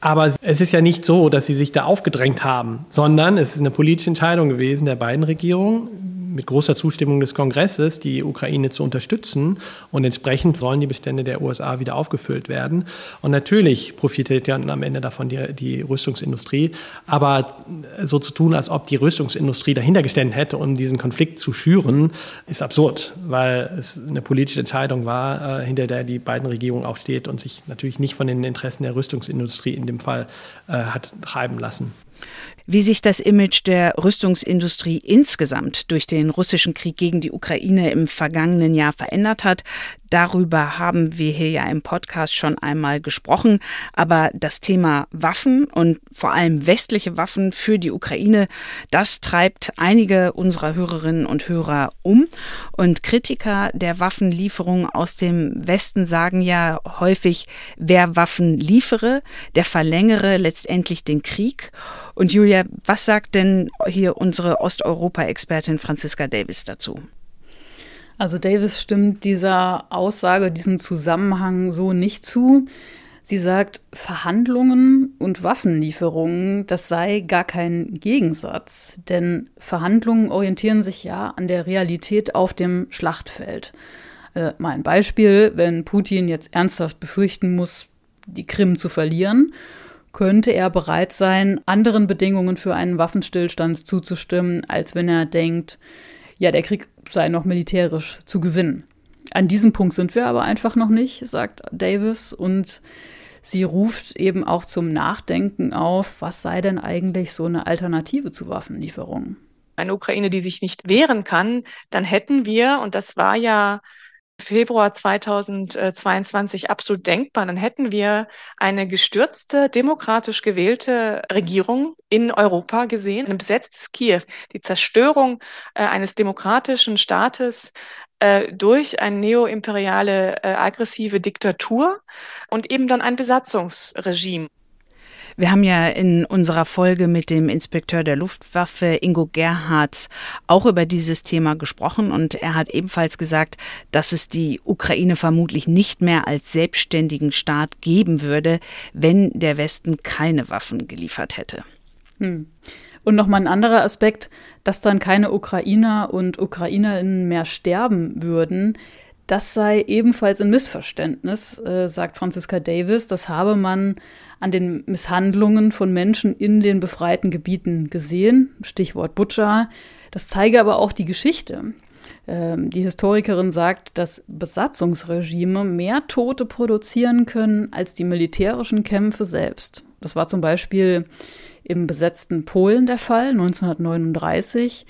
Aber es ist ja nicht so, dass sie sich da aufgedrängt haben, sondern es ist eine politische Entscheidung gewesen der beiden Regierungen, mit großer Zustimmung des Kongresses die Ukraine zu unterstützen. Und entsprechend sollen die Bestände der USA wieder aufgefüllt werden. Und natürlich profitiert ja am Ende davon die, die Rüstungsindustrie. Aber so zu tun, als ob die Rüstungsindustrie dahinter gestanden hätte, um diesen Konflikt zu schüren, ist absurd, weil es eine politische Entscheidung war, äh, hinter der die beiden Regierungen auch steht und sich natürlich nicht von den Interessen der Rüstungsindustrie in dem Fall äh, hat treiben lassen. Wie sich das Image der Rüstungsindustrie insgesamt durch den russischen Krieg gegen die Ukraine im vergangenen Jahr verändert hat, Darüber haben wir hier ja im Podcast schon einmal gesprochen. Aber das Thema Waffen und vor allem westliche Waffen für die Ukraine, das treibt einige unserer Hörerinnen und Hörer um. Und Kritiker der Waffenlieferungen aus dem Westen sagen ja häufig, wer Waffen liefere, der verlängere letztendlich den Krieg. Und Julia, was sagt denn hier unsere Osteuropa-Expertin Franziska Davis dazu? Also Davis stimmt dieser Aussage, diesem Zusammenhang so nicht zu. Sie sagt, Verhandlungen und Waffenlieferungen, das sei gar kein Gegensatz, denn Verhandlungen orientieren sich ja an der Realität auf dem Schlachtfeld. Äh, mal ein Beispiel, wenn Putin jetzt ernsthaft befürchten muss, die Krim zu verlieren, könnte er bereit sein, anderen Bedingungen für einen Waffenstillstand zuzustimmen, als wenn er denkt, ja, der Krieg sei noch militärisch zu gewinnen. An diesem Punkt sind wir aber einfach noch nicht, sagt Davis, und sie ruft eben auch zum Nachdenken auf, was sei denn eigentlich so eine Alternative zu Waffenlieferungen? Eine Ukraine, die sich nicht wehren kann, dann hätten wir, und das war ja Februar 2022 absolut denkbar. Dann hätten wir eine gestürzte, demokratisch gewählte Regierung in Europa gesehen, ein besetztes Kiew, die Zerstörung äh, eines demokratischen Staates äh, durch eine neoimperiale, äh, aggressive Diktatur und eben dann ein Besatzungsregime. Wir haben ja in unserer Folge mit dem Inspekteur der Luftwaffe Ingo Gerhards auch über dieses Thema gesprochen und er hat ebenfalls gesagt, dass es die Ukraine vermutlich nicht mehr als selbstständigen Staat geben würde, wenn der Westen keine Waffen geliefert hätte. Hm. Und nochmal ein anderer Aspekt, dass dann keine Ukrainer und Ukrainerinnen mehr sterben würden, das sei ebenfalls ein Missverständnis, äh, sagt Franziska Davis. Das habe man an den Misshandlungen von Menschen in den befreiten Gebieten gesehen. Stichwort Butcher. Das zeige aber auch die Geschichte. Ähm, die Historikerin sagt, dass Besatzungsregime mehr Tote produzieren können als die militärischen Kämpfe selbst. Das war zum Beispiel im besetzten Polen der Fall, 1939,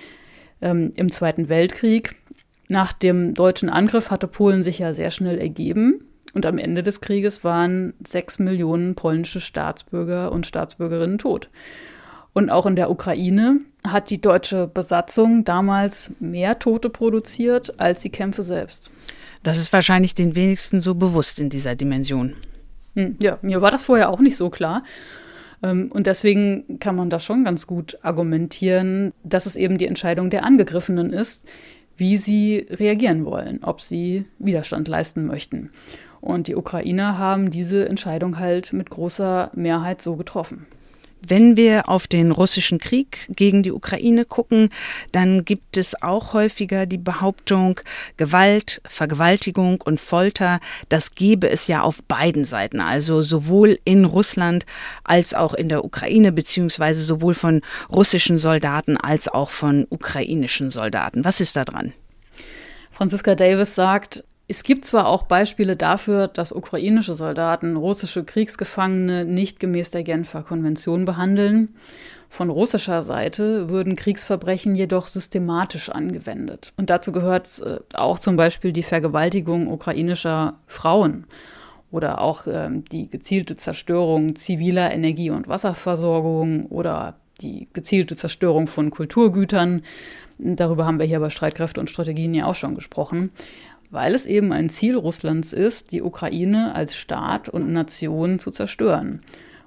ähm, im Zweiten Weltkrieg. Nach dem deutschen Angriff hatte Polen sich ja sehr schnell ergeben. Und am Ende des Krieges waren sechs Millionen polnische Staatsbürger und Staatsbürgerinnen tot. Und auch in der Ukraine hat die deutsche Besatzung damals mehr Tote produziert als die Kämpfe selbst. Das ist wahrscheinlich den wenigsten so bewusst in dieser Dimension. Hm, ja, mir war das vorher auch nicht so klar. Ähm, und deswegen kann man da schon ganz gut argumentieren, dass es eben die Entscheidung der Angegriffenen ist, wie sie reagieren wollen, ob sie Widerstand leisten möchten. Und die Ukrainer haben diese Entscheidung halt mit großer Mehrheit so getroffen. Wenn wir auf den russischen Krieg gegen die Ukraine gucken, dann gibt es auch häufiger die Behauptung, Gewalt, Vergewaltigung und Folter, das gebe es ja auf beiden Seiten, also sowohl in Russland als auch in der Ukraine, beziehungsweise sowohl von russischen Soldaten als auch von ukrainischen Soldaten. Was ist da dran? Franziska Davis sagt, es gibt zwar auch Beispiele dafür, dass ukrainische Soldaten russische Kriegsgefangene nicht gemäß der Genfer Konvention behandeln. Von russischer Seite würden Kriegsverbrechen jedoch systematisch angewendet. Und dazu gehört äh, auch zum Beispiel die Vergewaltigung ukrainischer Frauen oder auch äh, die gezielte Zerstörung ziviler Energie- und Wasserversorgung oder die gezielte Zerstörung von Kulturgütern. Darüber haben wir hier bei Streitkräfte und Strategien ja auch schon gesprochen weil es eben ein Ziel Russlands ist, die Ukraine als Staat und Nation zu zerstören.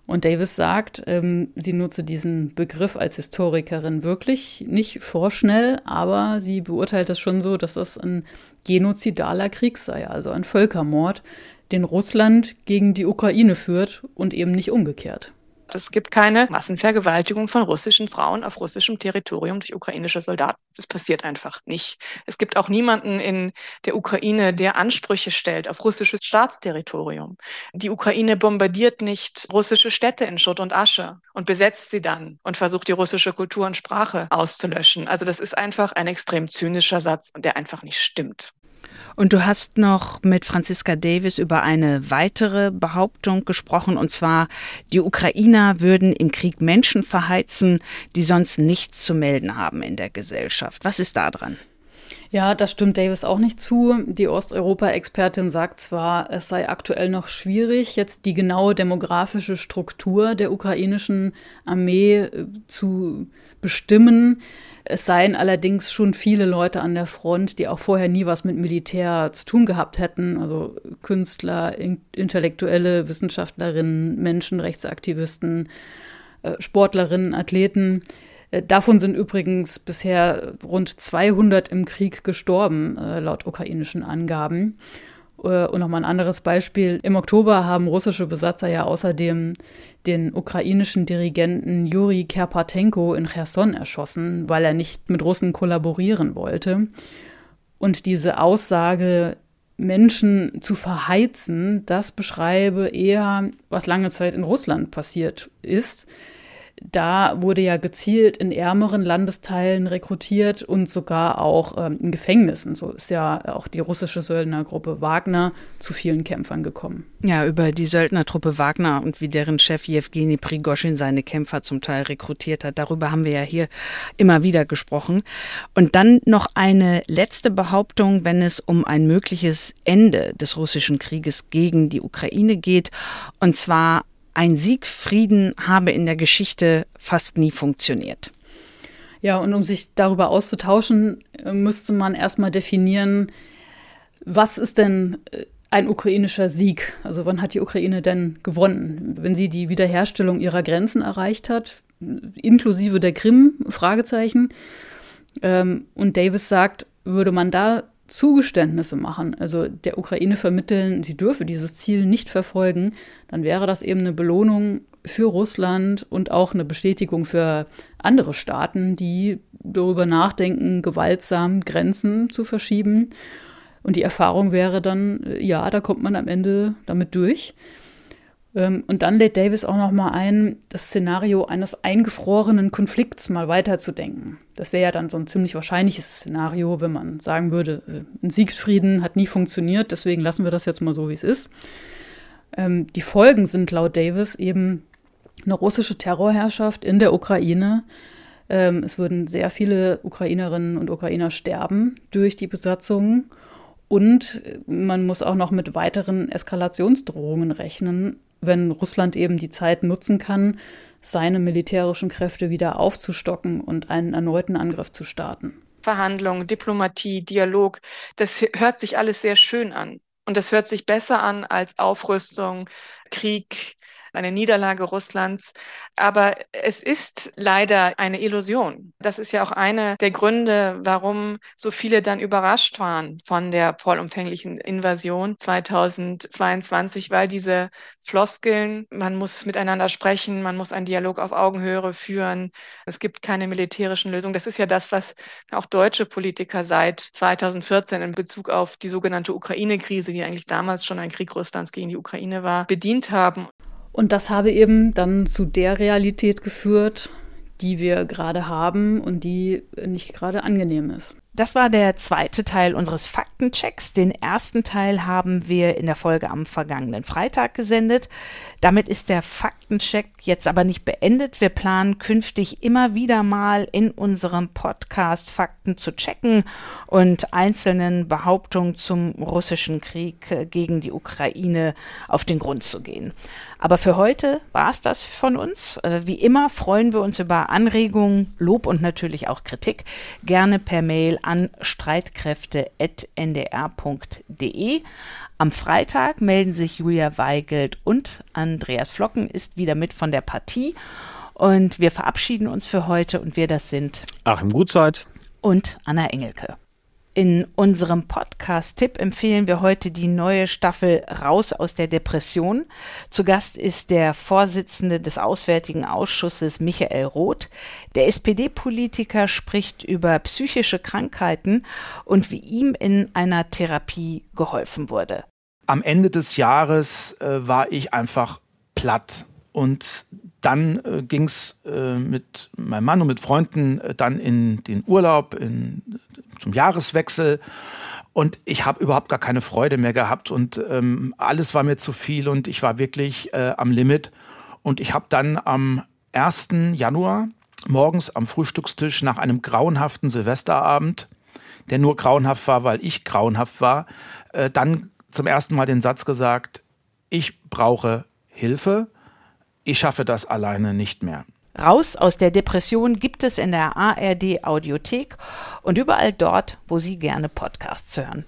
Und Davis sagt, ähm, sie nutze diesen Begriff als Historikerin wirklich nicht vorschnell, aber sie beurteilt es schon so, dass das ein genozidaler Krieg sei, also ein Völkermord, den Russland gegen die Ukraine führt und eben nicht umgekehrt. Es gibt keine Massenvergewaltigung von russischen Frauen auf russischem Territorium durch ukrainische Soldaten. Das passiert einfach nicht. Es gibt auch niemanden in der Ukraine, der Ansprüche stellt auf russisches Staatsterritorium. Die Ukraine bombardiert nicht russische Städte in Schutt und Asche und besetzt sie dann und versucht, die russische Kultur und Sprache auszulöschen. Also das ist einfach ein extrem zynischer Satz, der einfach nicht stimmt. Und du hast noch mit Franziska Davis über eine weitere Behauptung gesprochen, und zwar, die Ukrainer würden im Krieg Menschen verheizen, die sonst nichts zu melden haben in der Gesellschaft. Was ist da dran? Ja, das stimmt Davis auch nicht zu. Die Osteuropa-Expertin sagt zwar, es sei aktuell noch schwierig, jetzt die genaue demografische Struktur der ukrainischen Armee äh, zu bestimmen. Es seien allerdings schon viele Leute an der Front, die auch vorher nie was mit Militär zu tun gehabt hätten. Also Künstler, Intellektuelle, Wissenschaftlerinnen, Menschenrechtsaktivisten, äh, Sportlerinnen, Athleten. Äh, davon sind übrigens bisher rund 200 im Krieg gestorben, äh, laut ukrainischen Angaben. Äh, und nochmal ein anderes Beispiel. Im Oktober haben russische Besatzer ja außerdem den ukrainischen Dirigenten Juri Kerpatenko in Cherson erschossen, weil er nicht mit Russen kollaborieren wollte. Und diese Aussage, Menschen zu verheizen, das beschreibe eher, was lange Zeit in Russland passiert ist. Da wurde ja gezielt in ärmeren Landesteilen rekrutiert und sogar auch ähm, in Gefängnissen. So ist ja auch die russische Söldnergruppe Wagner zu vielen Kämpfern gekommen. Ja, über die Söldnertruppe Wagner und wie deren Chef Jewgeni Prigoschin seine Kämpfer zum Teil rekrutiert hat. Darüber haben wir ja hier immer wieder gesprochen. Und dann noch eine letzte Behauptung, wenn es um ein mögliches Ende des russischen Krieges gegen die Ukraine geht. Und zwar ein Siegfrieden habe in der Geschichte fast nie funktioniert. Ja, und um sich darüber auszutauschen, äh, müsste man erstmal definieren, was ist denn äh, ein ukrainischer Sieg? Also wann hat die Ukraine denn gewonnen? Wenn sie die Wiederherstellung ihrer Grenzen erreicht hat, inklusive der Krim, Fragezeichen. Ähm, und Davis sagt, würde man da Zugeständnisse machen, also der Ukraine vermitteln, sie dürfe dieses Ziel nicht verfolgen, dann wäre das eben eine Belohnung für Russland und auch eine Bestätigung für andere Staaten, die darüber nachdenken, gewaltsam Grenzen zu verschieben. Und die Erfahrung wäre dann, ja, da kommt man am Ende damit durch. Ähm, und dann lädt Davis auch noch mal ein, das Szenario eines eingefrorenen Konflikts mal weiterzudenken. Das wäre ja dann so ein ziemlich wahrscheinliches Szenario, wenn man sagen würde, äh, ein Siegsfrieden hat nie funktioniert, deswegen lassen wir das jetzt mal so, wie es ist. Ähm, die Folgen sind laut Davis eben eine russische Terrorherrschaft in der Ukraine. Ähm, es würden sehr viele Ukrainerinnen und Ukrainer sterben durch die Besatzung. Und man muss auch noch mit weiteren Eskalationsdrohungen rechnen, wenn Russland eben die Zeit nutzen kann, seine militärischen Kräfte wieder aufzustocken und einen erneuten Angriff zu starten. Verhandlungen, Diplomatie, Dialog, das hört sich alles sehr schön an. Und das hört sich besser an als Aufrüstung, Krieg, eine Niederlage Russlands. Aber es ist leider eine Illusion. Das ist ja auch einer der Gründe, warum so viele dann überrascht waren von der vollumfänglichen Invasion 2022, weil diese Floskeln, man muss miteinander sprechen, man muss einen Dialog auf Augenhöhe führen, es gibt keine militärischen Lösungen. Das ist ja das, was auch deutsche Politiker seit 2014 in Bezug auf die sogenannte Ukraine-Krise, die eigentlich damals schon ein Krieg Russlands gegen die Ukraine war, bedient haben. Und das habe eben dann zu der Realität geführt, die wir gerade haben und die nicht gerade angenehm ist. Das war der zweite Teil unseres Faktenchecks. Den ersten Teil haben wir in der Folge am vergangenen Freitag gesendet. Damit ist der Faktencheck jetzt aber nicht beendet. Wir planen künftig immer wieder mal in unserem Podcast Fakten zu checken und einzelnen Behauptungen zum russischen Krieg gegen die Ukraine auf den Grund zu gehen. Aber für heute war es das von uns. Äh, wie immer freuen wir uns über Anregungen, Lob und natürlich auch Kritik. Gerne per Mail an streitkräfte.ndr.de. Am Freitag melden sich Julia Weigelt und Andreas Flocken ist wieder mit von der Partie. Und wir verabschieden uns für heute und wir das sind Achim Gutzeit und Anna Engelke. In unserem Podcast-Tipp empfehlen wir heute die neue Staffel Raus aus der Depression. Zu Gast ist der Vorsitzende des Auswärtigen Ausschusses Michael Roth. Der SPD-Politiker spricht über psychische Krankheiten und wie ihm in einer Therapie geholfen wurde. Am Ende des Jahres äh, war ich einfach platt und dann äh, ging es äh, mit meinem Mann und mit Freunden äh, dann in den Urlaub, in zum Jahreswechsel und ich habe überhaupt gar keine Freude mehr gehabt und ähm, alles war mir zu viel und ich war wirklich äh, am Limit. Und ich habe dann am 1. Januar morgens am Frühstückstisch nach einem grauenhaften Silvesterabend, der nur grauenhaft war, weil ich grauenhaft war, äh, dann zum ersten Mal den Satz gesagt, ich brauche Hilfe, ich schaffe das alleine nicht mehr. Raus aus der Depression gibt es in der ARD Audiothek und überall dort, wo Sie gerne Podcasts hören.